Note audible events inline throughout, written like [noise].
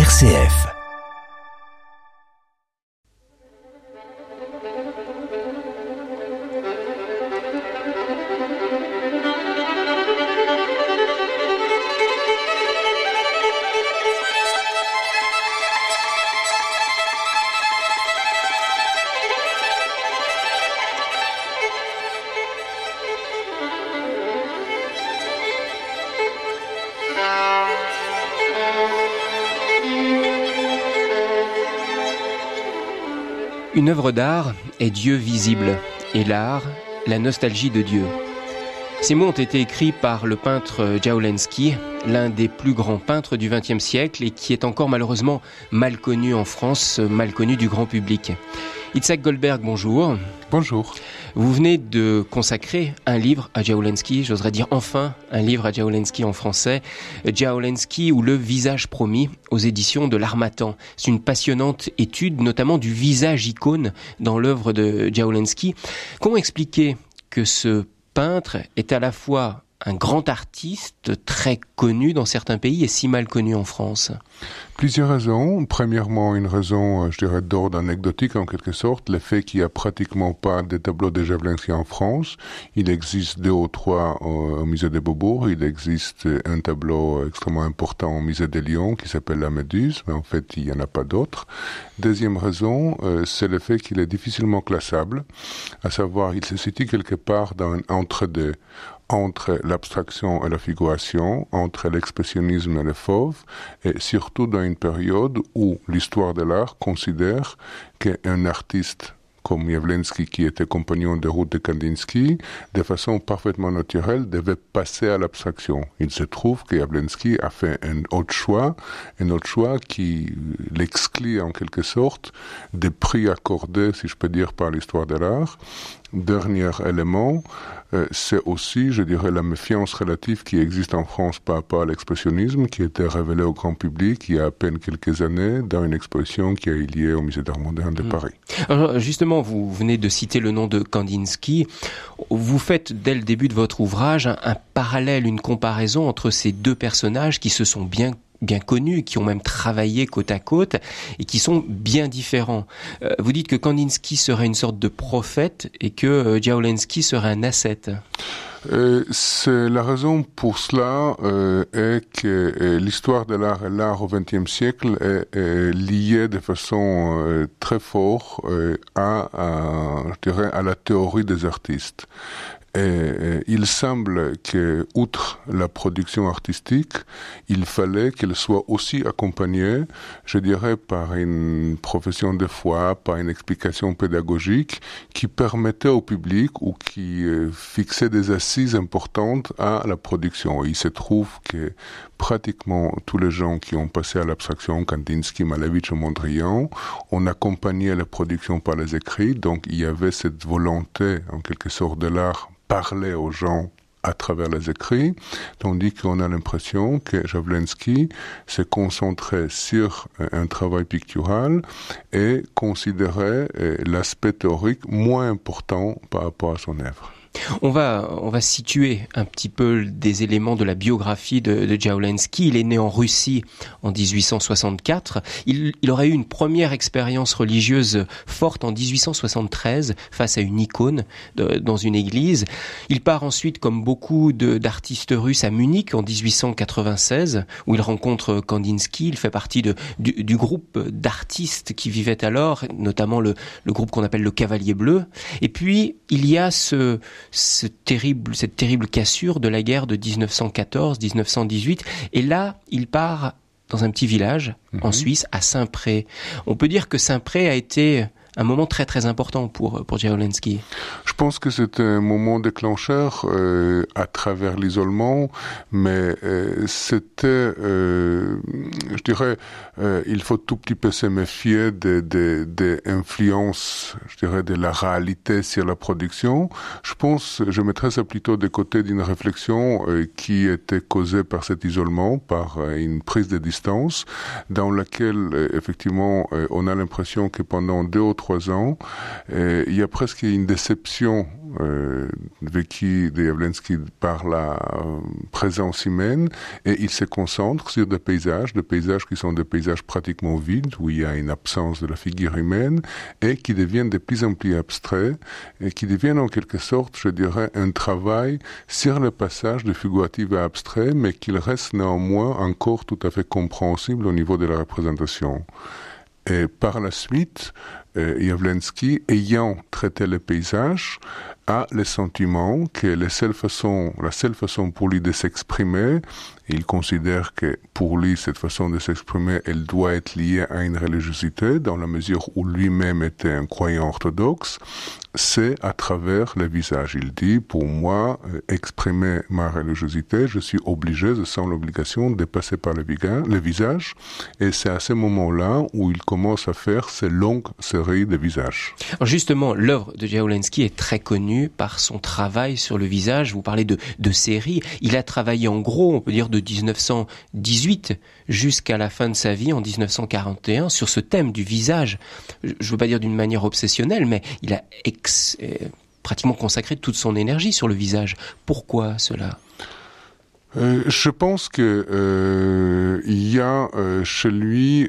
RCF. Une œuvre d'art est Dieu visible, et l'art, la nostalgie de Dieu. Ces mots ont été écrits par le peintre Jaulensky, l'un des plus grands peintres du XXe siècle et qui est encore malheureusement mal connu en France, mal connu du grand public. Itzhak Goldberg, bonjour. Bonjour. Vous venez de consacrer un livre à Jaolensky, j'oserais dire enfin un livre à Jaolensky en français, Jaolensky ou Le visage promis aux éditions de l'Armatan. C'est une passionnante étude notamment du visage icône dans l'œuvre de Jaolensky. Comment expliquer que ce peintre est à la fois un grand artiste très connu dans certains pays et si mal connu en France Plusieurs raisons. Premièrement, une raison, euh, je dirais, d'ordre anecdotique en quelque sorte, le fait qu'il n'y a pratiquement pas de tableaux de Javelinsky en France. Il existe deux ou trois au, musée de Beaubourg. Il existe un tableau extrêmement important au musée de Lyon qui s'appelle La Méduse, mais en fait, il n'y en a pas d'autres. Deuxième raison, euh, c'est le fait qu'il est difficilement classable, à savoir, il se situe quelque part dans un entre-deux entre l'abstraction et la figuration, entre l'expressionnisme et le fauve, et surtout dans une période où l'histoire de l'art considère qu'un artiste comme Yavlensky, qui était compagnon de route de Kandinsky, de façon parfaitement naturelle, devait passer à l'abstraction. Il se trouve que Yavlensky a fait un autre choix, un autre choix qui l'exclut en quelque sorte des prix accordés, si je peux dire, par l'histoire de l'art. Dernier élément, euh, c'est aussi, je dirais, la méfiance relative qui existe en France par rapport à l'expressionnisme, qui a été révélée au grand public il y a à peine quelques années dans une exposition qui a eu lieu au Musée d'Art moderne de mm. Paris. Alors justement, vous venez de citer le nom de Kandinsky. Vous faites dès le début de votre ouvrage un, un parallèle, une comparaison entre ces deux personnages qui se sont bien bien connus, qui ont même travaillé côte à côte et qui sont bien différents. Euh, vous dites que Kandinsky serait une sorte de prophète et que euh, serait un ascète. Euh, c'est la raison pour cela euh, est que l'histoire de l'art et l'art au XXe siècle est, liée de façon très forte à, je dirais, à la théorie des artistes. Et, il semble que, outre la production artistique, il fallait qu'elle soit aussi accompagnée, je dirais, par une profession de foi, par une explication pédagogique qui permettait au public ou qui euh, fixait des assises importantes à la production. il se trouve que pratiquement tous les gens qui ont passé à l'abstraction, Kandinsky, Malevich Mondrian, ont accompagné la production par les écrits. Donc il y avait cette volonté, en quelque sorte, de l'art parler aux gens à travers les écrits, tandis qu'on a l'impression que Javlensky s'est concentré sur un travail pictural et considérait euh, l'aspect théorique moins important par rapport à son œuvre. On va, on va situer un petit peu des éléments de la biographie de, de. Il est né en Russie en 1864. Il, il aurait eu une première expérience religieuse forte en 1873 face à une icône dans une église. Il part ensuite, comme beaucoup d'artistes russes, à Munich en 1896, où il rencontre Kandinsky. Il fait partie de, du, du groupe d'artistes qui vivaient alors, notamment le, le groupe qu'on appelle le Cavalier Bleu. Et puis, il y a ce, ce terrible, cette terrible cassure de la guerre de 1914-1918. Et là, il part dans un petit village en mhm. Suisse, à Saint-Pré. On peut dire que Saint-Pré a été un moment très très important pour pour. Je pense que c'est un moment déclencheur euh, à travers l'isolement, mais euh, c'était, euh, je dirais, il faut tout petit peu se méfier des, des, des, influences, je dirais, de la réalité sur la production. Je pense, je mettrais ça plutôt de côté d'une réflexion qui était causée par cet isolement, par une prise de distance, dans laquelle effectivement on a l'impression que pendant deux ou trois trois ans. il y a presque une déception euh, vécue de Jawlensky par la présence humaine et il se concentre sur des paysages, des paysages qui sont des paysages pratiquement vides, où il y a une absence de la figure humaine et qui deviennent de plus en plus abstraits et qui deviennent en quelque sorte, je dirais, un travail sur le passage de figuratif à abstrait, mais qu'il reste néanmoins encore tout à fait compréhensible au niveau de la représentation. Et par la suite, euh, Jawlensky, ayant traité le paysage, a le sentiment que la seule façon, la seule façon pour lui de s'exprimer, il considère que pour lui, cette façon de s'exprimer, elle doit être liée à une religiosité, dans la mesure où lui-même était un croyant orthodoxe, c'est à travers le visage. Il dit, pour moi, euh, exprimer ma religiosité, je suis obligé, je sens l'obligation de passer par le, visage, et c'est à ce moment-là où il commence à faire ces longues séries de visages. justement, l'œuvre de Jaulensky est très connue par son travail sur le visage. Vous parlez de, de séries. Il a travaillé en gros, on peut dire, de 1918 jusqu'à la fin de sa vie en 1941 sur ce thème du visage. Je ne veux pas dire d'une manière obsessionnelle, mais il a euh, pratiquement consacré toute son énergie sur le visage. Pourquoi cela? Euh, je pense que euh, y a chez lui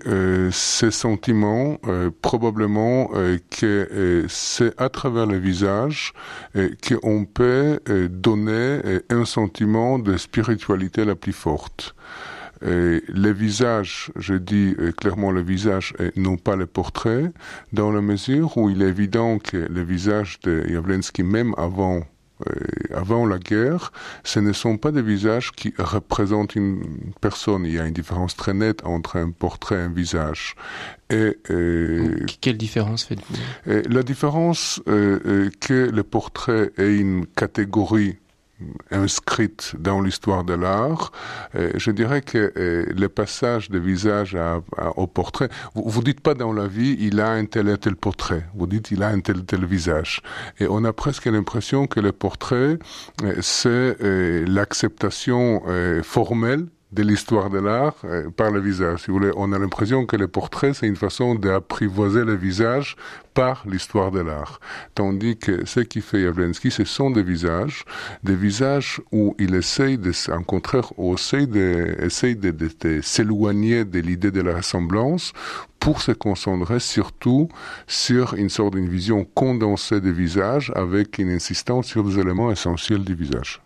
ces sentiments probablement que c'est à travers le visage qu'on peut donner un sentiment de spiritualité la plus forte. Et les visages, je dis euh, clairement le visage et non pas le portrait, dans la mesure où il est évident que le visage de Yavlensky, même avant euh, avant la guerre, ce ne sont pas des visages qui représentent une personne. Il y a une différence très nette entre un portrait et un visage. Et, euh, Quelle différence faites-vous? La différence euh, que le portrait est une catégorie inscrite dans l'histoire de l'art. Euh, je dirais que euh, le passage de visage au portrait, vous, vous dites pas dans la vie il a un tel et tel portrait, vous dites il a un tel tel visage. Et on a presque l'impression que le portrait, euh, c'est l'acceptation formelle de l'histoire de l'art euh, par le visage. Si vous voulez, on a l'impression que le portrait, c'est une façon d'apprivoiser le visage par l'histoire de l'art. Tandis que ce qui fait Yavlensky, ce sont des visages, des visages où il essaye de, en contraire, de, essaye de, de, de s'éloigner de l'idée de la ressemblance pour se concentrer surtout sur une sorte d'une vision condensée des visages avec une insistance sur des éléments essentiels du visage.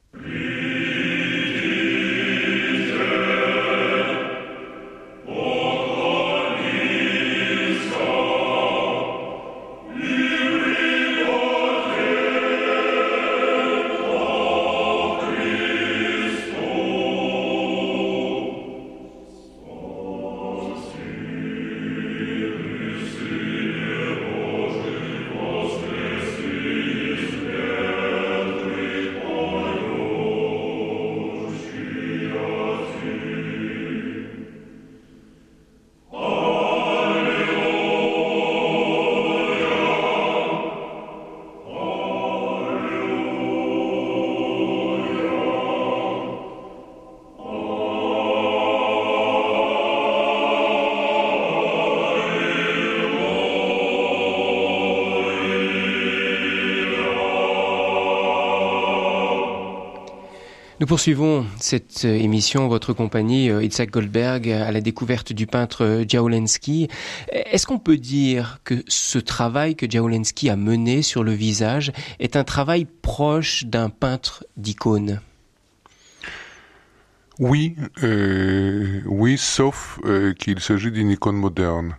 Nous poursuivons cette euh, émission, votre compagnie, euh, Itzhak Goldberg, à la découverte du peintre euh, Jaulensky. Est-ce qu'on peut dire que ce travail que Jaulensky a mené sur le visage est un travail proche d'un peintre d'icône? Oui, oui, sauf qu'il s'agit d'une icône moderne.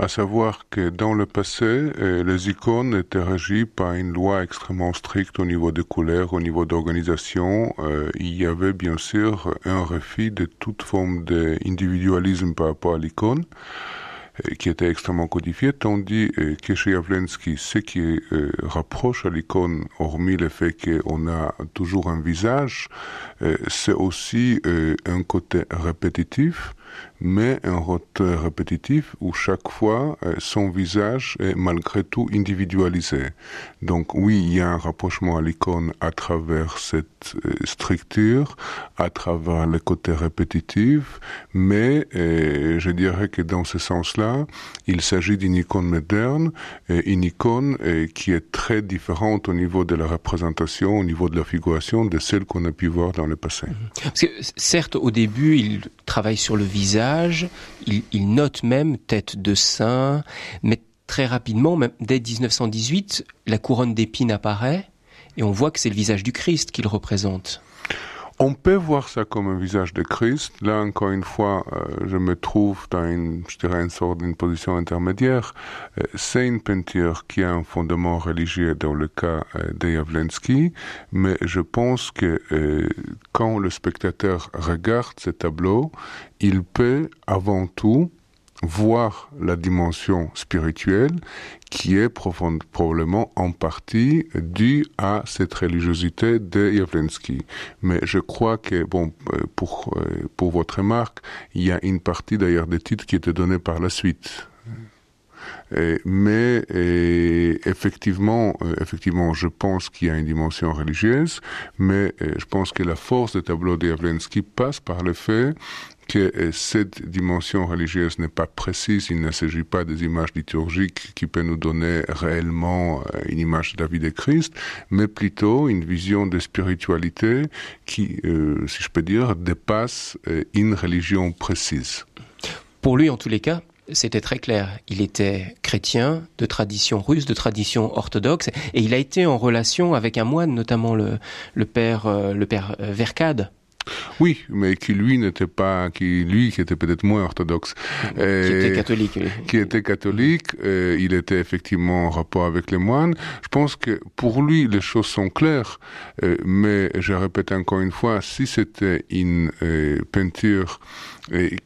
À savoir que dans le passé, euh, les icônes étaient régies par une loi extrêmement stricte au niveau des couleurs, au niveau d'organisation. il y avait bien sûr un refus de toute forme d'individualisme par rapport à l'icône qui était extrêmement codifié, tandis que chez Javlensky, ce qui rapproche à l'icône, hormis le fait qu'on a toujours un visage, c'est aussi un côté répétitif, mais un rotor répétitif où chaque fois euh, son visage est malgré tout individualisé. Donc oui, il y a un rapprochement à l'icône à travers cette euh, structure, à travers le côté répétitif, mais euh, je dirais que dans ce sens-là, il s'agit d'une icône moderne, une icône qui est très différente au niveau de la représentation, au niveau de la figuration de celle qu'on a pu voir dans le passé. Parce que, certes, au début, il travaille sur le visage, il, note même tête de saint, mais très rapidement, même dès 1918, la couronne d'épines apparaît et on voit que c'est le visage du Christ qu'il représente. On peut voir ça comme un visage de Christ. Là, encore une fois, euh, je me trouve dans une, je dirais, une sorte d'une position intermédiaire. Euh, c'est une peinture qui a un fondement religieux dans le cas euh, de Javlensky, mais je pense que quand le spectateur regarde ce tableau, il peut avant tout voir la dimension spirituelle qui est probablement en partie due à cette religiosité de Yavlensky. Mais je crois que, bon, euh, pour, euh, pour votre remarque, il y a une partie d'ailleurs des titres qui étaient donnés par la suite. mais effectivement, euh, effectivement, je pense qu'il y a une dimension religieuse, mais je pense que la force des tableaux de Yavlensky passe par le fait que euh, cette dimension religieuse n'est pas précise, il ne s'agit pas des images liturgiques qui peuvent nous donner réellement euh, une image de la vie Christ, mais plutôt une vision de spiritualité qui, euh, si je peux dire, dépasse une religion précise. Pour lui, en tous les cas, c'était très clair. Il était chrétien, de tradition russe, de tradition orthodoxe, et il a été en relation avec un moine, notamment le père, le père Vercade, oui, mais qui lui n'était pas, qui lui qui était peut-être moins orthodoxe, qui était catholique, qui était catholique, euh, il était effectivement en rapport avec les moines. Je pense que pour lui les choses sont claires, euh, mais je répète encore une fois, si c'était une euh, peinture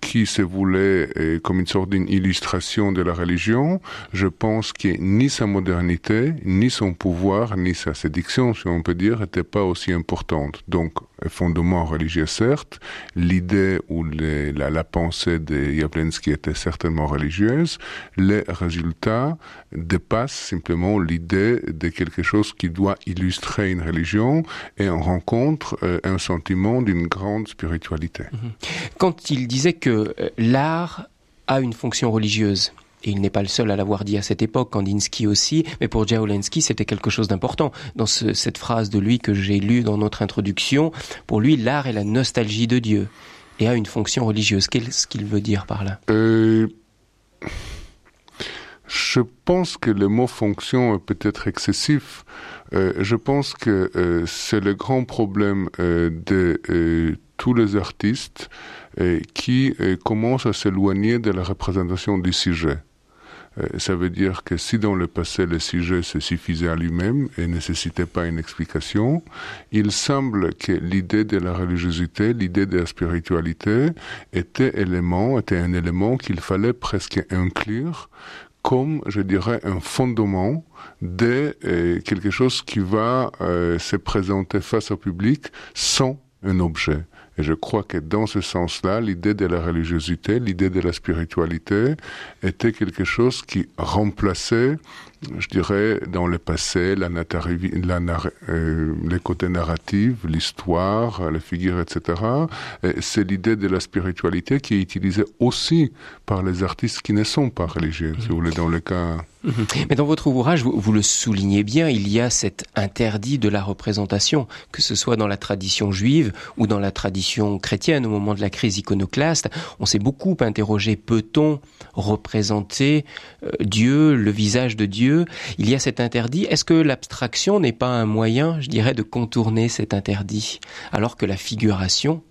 qui se voulait comme une sorte d'illustration de la religion, je pense que ni sa modernité, ni son pouvoir, ni sa séduction, si on peut dire, n'étaient pas aussi importantes. Donc, fondement religieux certes, l'idée ou la, pensée de Jablensky était certainement religieuse, les résultats dépassent simplement l'idée de quelque chose qui doit illustrer une religion et on rencontre euh, un sentiment d'une grande spiritualité. Quand il disait que euh, l'art a une fonction religieuse, et il n'est pas le seul à l'avoir dit à cette époque, Kandinsky aussi, mais pour Jaolensky, c'était quelque chose d'important. Dans cette phrase de lui que j'ai lue dans notre introduction, pour lui, l'art est la nostalgie de Dieu et a une fonction religieuse. Qu'est-ce qu'il veut dire par là? Euh, Je pense que le mot fonction est peut-être excessif. Euh, je pense que c'est le grand problème de tous les artistes qui commencent à s'éloigner de la représentation du sujet. Euh, ça veut dire que si dans le passé le sujet se suffisait à lui-même et nécessitait pas une explication, il semble que l'idée de la religiosité, l'idée de la spiritualité était élément, était un élément qu'il fallait presque inclure comme, je dirais, un fondement de euh, quelque chose qui va euh, se présenter face au public sans un objet. Et je crois que dans ce sens-là, l'idée de la religiosité, l'idée de la spiritualité était quelque chose qui remplaçait je dirais, dans le passé, euh, les côtés narratifs, l'histoire, les figures, etc. C'est l'idée de la spiritualité qui est utilisée aussi par les artistes qui ne sont pas religieux, si vous voulez, dans le cas... Mhm. Mais dans votre ouvrage, vous, vous, le soulignez bien, il y a cet interdit de la représentation, que ce soit dans la tradition juive ou dans la tradition chrétienne au moment de la crise iconoclaste. On s'est beaucoup interrogé, peut-on représenter euh, Dieu, le visage de Dieu il y a cet interdit. Est-ce que l'abstraction n'est pas un moyen, je dirais, de contourner cet interdit, alors que la figuration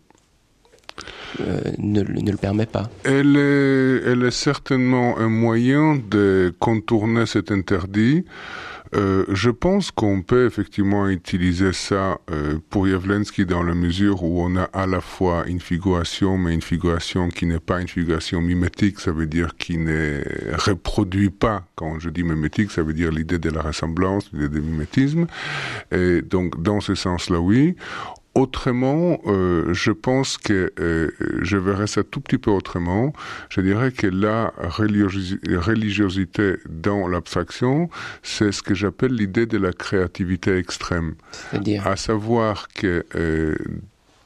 euh, ne, le permet pas? Elle est certainement un moyen de contourner cet interdit. Euh, je pense qu'on peut effectivement utiliser ça euh, pour Yavlensky dans la mesure où on a à la fois une figuration, mais une figuration qui n'est pas une figuration mimétique, ça veut dire qui ne reproduit pas. Quand je dis mimétique, ça veut dire l'idée de la ressemblance, l'idée du mimétisme. Et donc, dans ce sens-là, oui Autrement, euh, je pense que euh, je verrais ça tout petit peu autrement. Je dirais que la religiosité dans l'abstraction, c'est ce que j'appelle l'idée de la créativité extrême. C'est-à-dire? À savoir que euh,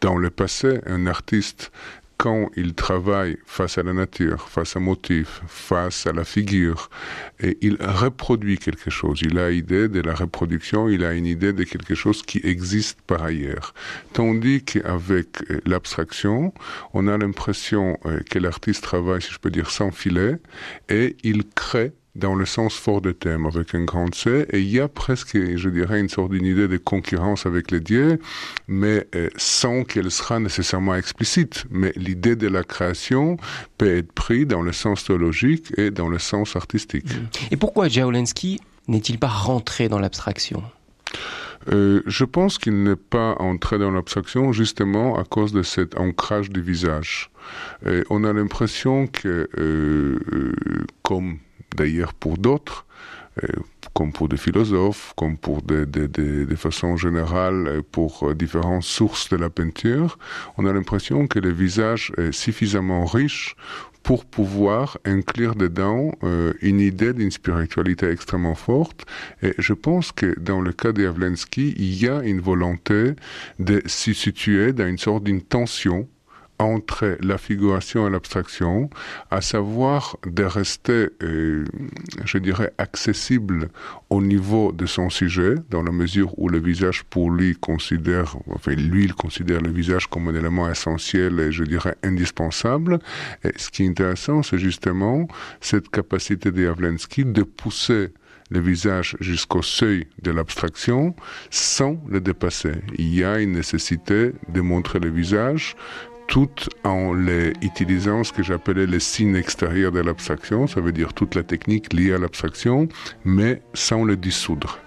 dans le passé, un artiste quand il travaille face à la nature, face à motif, face à la figure, et il reproduit quelque chose. Il a idée de la reproduction, il a une idée de quelque chose qui existe par ailleurs. Tandis qu'avec euh, l'abstraction, on a l'impression euh, que l'artiste travaille, si je peux dire, sans filet, et il crée dans le sens fort de thème, avec un grand C, et il y a presque, je dirais, une sorte d'idée de concurrence avec les dieux, mais euh, sans qu'elle sera nécessairement explicite. Mais l'idée de la création peut être prise dans le sens théologique et dans le sens artistique. Mm. Et pourquoi Jaolensky n'est-il pas rentré dans l'abstraction? Euh, je pense qu'il n'est pas entré dans l'abstraction justement à cause de cet ancrage du visage. Et on a l'impression que, euh, euh comme d'ailleurs pour d'autres, euh, comme pour des philosophes, comme pour des, des, des, façons générales, euh, pour euh, différentes sources de la peinture, on a l'impression que le visage est suffisamment riche pour pouvoir inclure dedans une idée d'une spiritualité extrêmement forte. Et je pense que dans le cas de Javlensky, il y a une volonté de s'y situer dans une sorte d'une tension entre la figuration et l'abstraction, à savoir de rester, euh, je dirais, accessible au niveau de son sujet, dans la mesure où le visage pour lui considère, enfin lui il considère le visage comme un élément essentiel et je dirais indispensable. Et ce qui est intéressant, c'est justement cette capacité de Javlensky de pousser le visage jusqu'au seuil de l'abstraction sans le dépasser. Il y a une nécessité de montrer le visage tout en les utilisant ce que j'appelais les signes extérieurs de l'abstraction, ça veut dire toute la technique liée à l'abstraction, mais sans le dissoudre.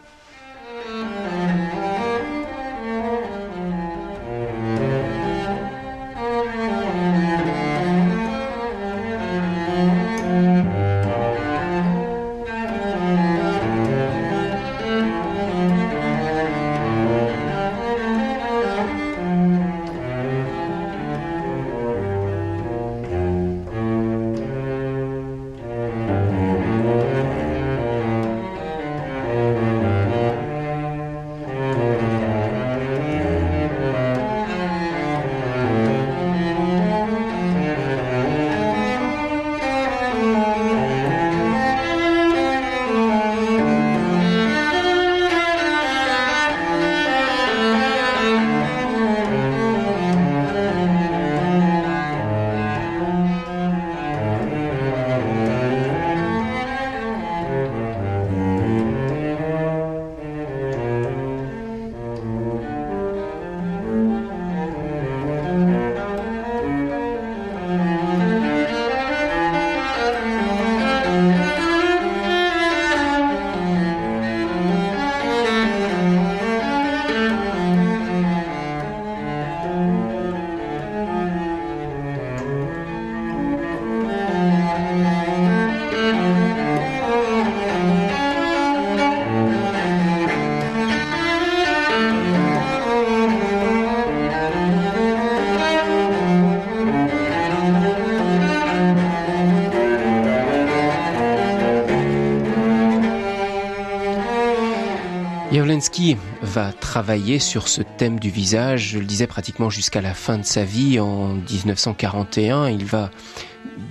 Jawlensky va travailler sur ce thème du visage, je le disais pratiquement jusqu'à la fin de sa vie, en 1941. Il va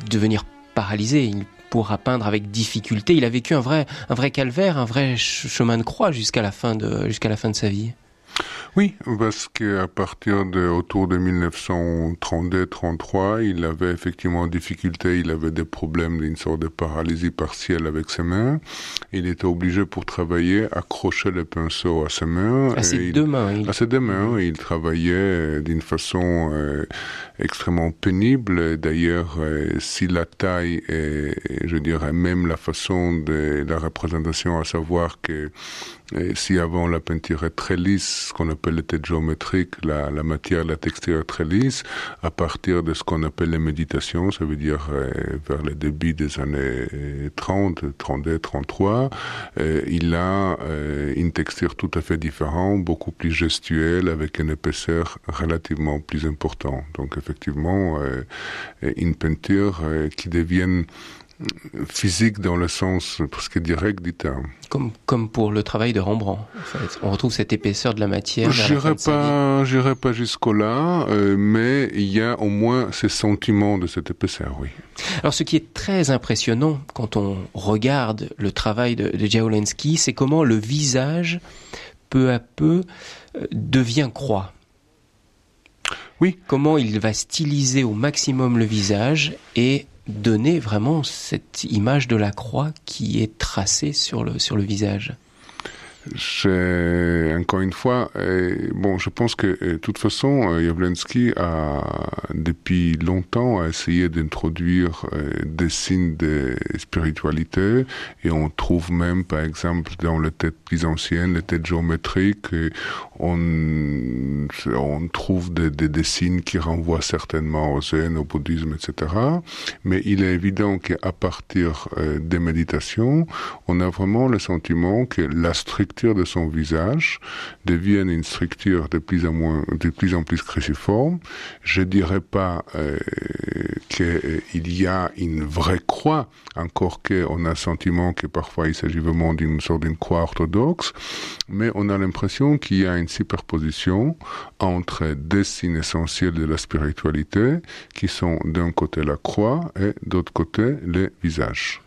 devenir paralysé, il pourra peindre avec difficulté. Il a vécu un vrai, un vrai calvaire, un vrai chemin de croix jusqu'à la fin de, jusqu'à la fin de sa vie. Oui, parce qu'à partir de autour de 1932-33, il avait effectivement difficulté, il avait des problèmes d'une sorte de paralysie partielle avec ses mains. Il était obligé pour travailler accrocher le pinceau à ses mains. À ses deux mains. Il... À ses deux mains. Il travaillait d'une façon euh, extrêmement pénible. D'ailleurs, euh, si la taille et, je dirais même la façon de la représentation, à savoir que si avant la peinture est très lisse, ce qu'on appelle le tête géométrique, la, la, matière, la texture est très lisse, à partir de ce qu'on appelle les méditations, ça veut dire euh, vers le début des années 30, 32, 33, euh, il a euh, une texture tout à fait différente, beaucoup plus gestuelle, avec une épaisseur relativement plus importante. Donc effectivement, euh, une peinture qui devienne physique dans le sens presque direct du terme. Comme, comme pour le travail de Rembrandt, en fait. On retrouve cette épaisseur de la matière. Je n'irai pas, j'irai pas jusqu'au-là, euh, mais il y a au moins ces sentiments de cette épaisseur, oui. Alors, ce qui est très impressionnant quand on regarde le travail de, de Jaolensky, c'est comment le visage, peu à peu, euh, devient croix. Oui. Comment il va styliser au maximum le visage et donner vraiment cette image de la croix qui est tracée sur le, sur le visage encore une fois, euh, bon, je pense que de toute façon, euh, a depuis longtemps essayé d'introduire euh, des signes de spiritualité et on trouve même, par exemple, dans les têtes plus anciennes, les têtes géométriques, on, on trouve des, des, des, signes qui renvoient certainement au zen, au bouddhisme, etc. Mais il est évident qu'à partir des méditations, on a vraiment le sentiment que la de son visage devienne une structure de plus en plus cruciforme. Je dirais pas euh, qu'il y a une vraie croix, encore qu'on a le sentiment que parfois il s'agit vraiment d'une sorte d'une croix orthodoxe, mais on a l'impression qu'il y a une superposition entre des signes essentiels de la spiritualité, qui sont d'un côté la croix et d'autre côté les visages.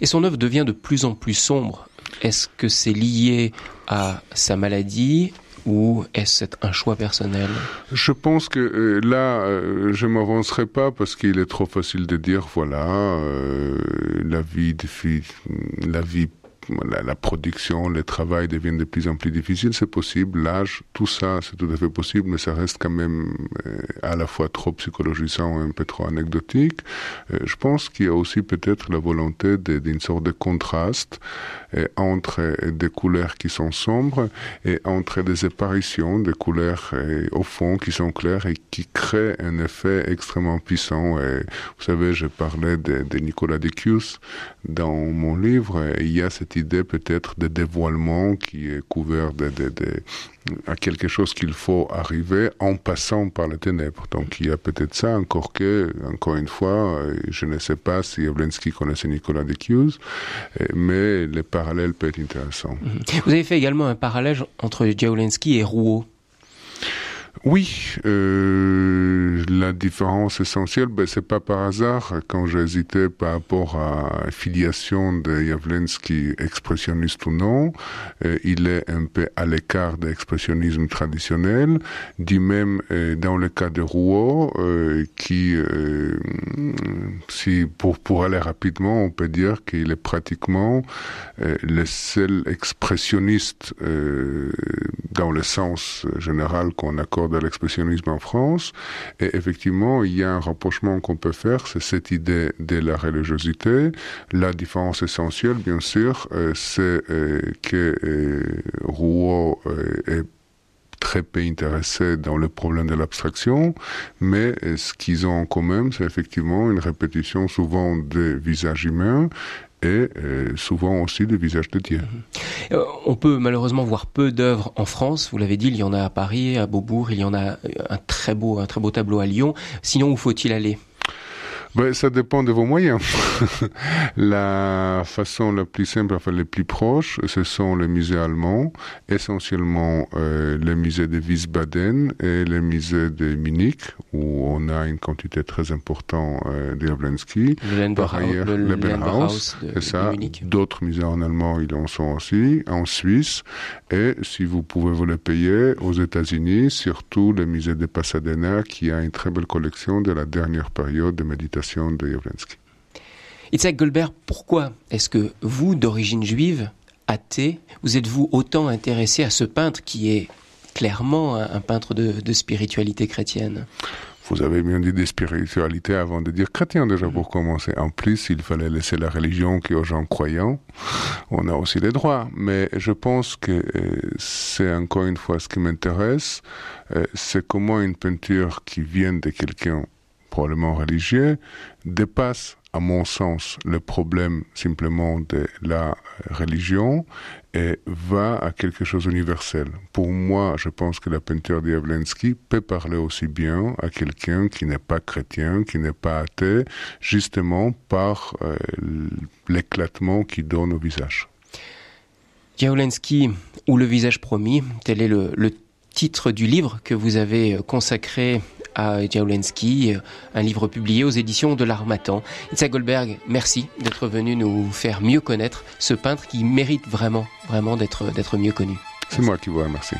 Et son œuvre devient de plus en plus sombre est-ce que c'est lié à sa maladie ou est-ce un choix personnel? Je pense que euh, là, euh, je m'avancerai pas parce qu'il est trop facile de dire voilà, euh, la vie, la vie la, production, le travail deviennent de plus en plus difficiles, c'est possible. L'âge, tout ça, c'est tout à fait possible, mais ça reste quand même euh, à la fois trop psychologisant et un peu trop anecdotique. Euh, je pense qu'il y a aussi peut-être la volonté d'une sorte de contraste euh, entre des couleurs qui sont sombres et entre des apparitions de couleurs au fond qui sont claires et qui créent un effet extrêmement puissant. Vous savez, je parlais de, de Nicolas Decius dans mon livre. Il y a cette idée peut-être de dévoilement qui est couvert de, de, de à quelque chose qu'il faut arriver en passant par les ténèbres. Donc il y a peut-être ça, encore que, encore une fois, je ne sais pas si Jablonski connaissait Nicolas Decius, mais le parallèle peut être intéressant. Vous avez fait également un parallèle entre Jablonski et Rouault. Oui, euh, la différence essentielle, ben, c'est pas par hasard quand j'hésitais par rapport à filiation de Javlensky, expressionniste ou non, euh, il est un peu à l'écart de l'expressionnisme traditionnel, du même euh, dans le cas de Rouault, euh, qui, euh, si pour pour aller rapidement, on peut dire qu'il est pratiquement euh, le seul expressionniste dans le sens général qu'on accorde de l'expressionnisme en France. Et effectivement, il y a un rapprochement qu'on peut faire, c'est cette idée de la religiosité. La différence essentielle, bien sûr, euh, c'est euh, que euh, Rouault est très peu intéressé dans le problème de l'abstraction, mais ce qu'ils ont en commun, c'est effectivement une répétition souvent des visages humains et euh, souvent aussi des visages de Dieu. Euh, on peut malheureusement voir peu d'œuvres en France. Vous l'avez dit, il y en a à Paris, à Beaubourg, il y en a un très beau, un très beau tableau à Lyon. Sinon, où faut-il aller? Ben, ça dépend de vos moyens. [laughs] la façon la plus simple, enfin les plus proches, ce sont les musées allemands, essentiellement euh, le musée de Wiesbaden et le musée de Munich, où on a une quantité très importante euh, de Jablonski. Par ailleurs, le, le et ça, d'autres musées en allemand, ils en sont aussi, en Suisse, et si vous pouvez vous les payer, aux États-Unis, surtout le musée de Pasadena, qui a une très belle collection de la dernière période de méditation de Javlensky. Itzhak Goldberg, pourquoi est-ce que vous, d'origine juive, athée, vous êtes-vous autant intéressé à ce peintre qui est clairement un, peintre de, de spiritualité chrétienne? Vous avez bien dit des spiritualités avant de dire chrétien déjà pour commencer. En plus, il fallait laisser la religion qui aux gens croyants. On a aussi les droits. Mais je pense que euh, c'est encore une fois ce qui m'intéresse. Euh, c'est comment une peinture qui vient de quelqu'un probablement religieux dépasse à mon sens, le problème simplement de la religion et va à quelque chose d'universel. Pour moi, je pense que la peinture d'Yavlensky peut parler aussi bien à quelqu'un qui n'est pas chrétien, qui n'est pas athée, justement par euh, l'éclatement qu'il donne au visage. Jawlensky ou le visage promis, tel est le, le titre du livre que vous avez consacré à Jawlensky, un livre publié aux éditions de l'Armatan. Itza Goldberg, merci d'être venu nous faire mieux connaître ce peintre qui mérite vraiment, vraiment d'être mieux connu. C'est moi qui vous remercie.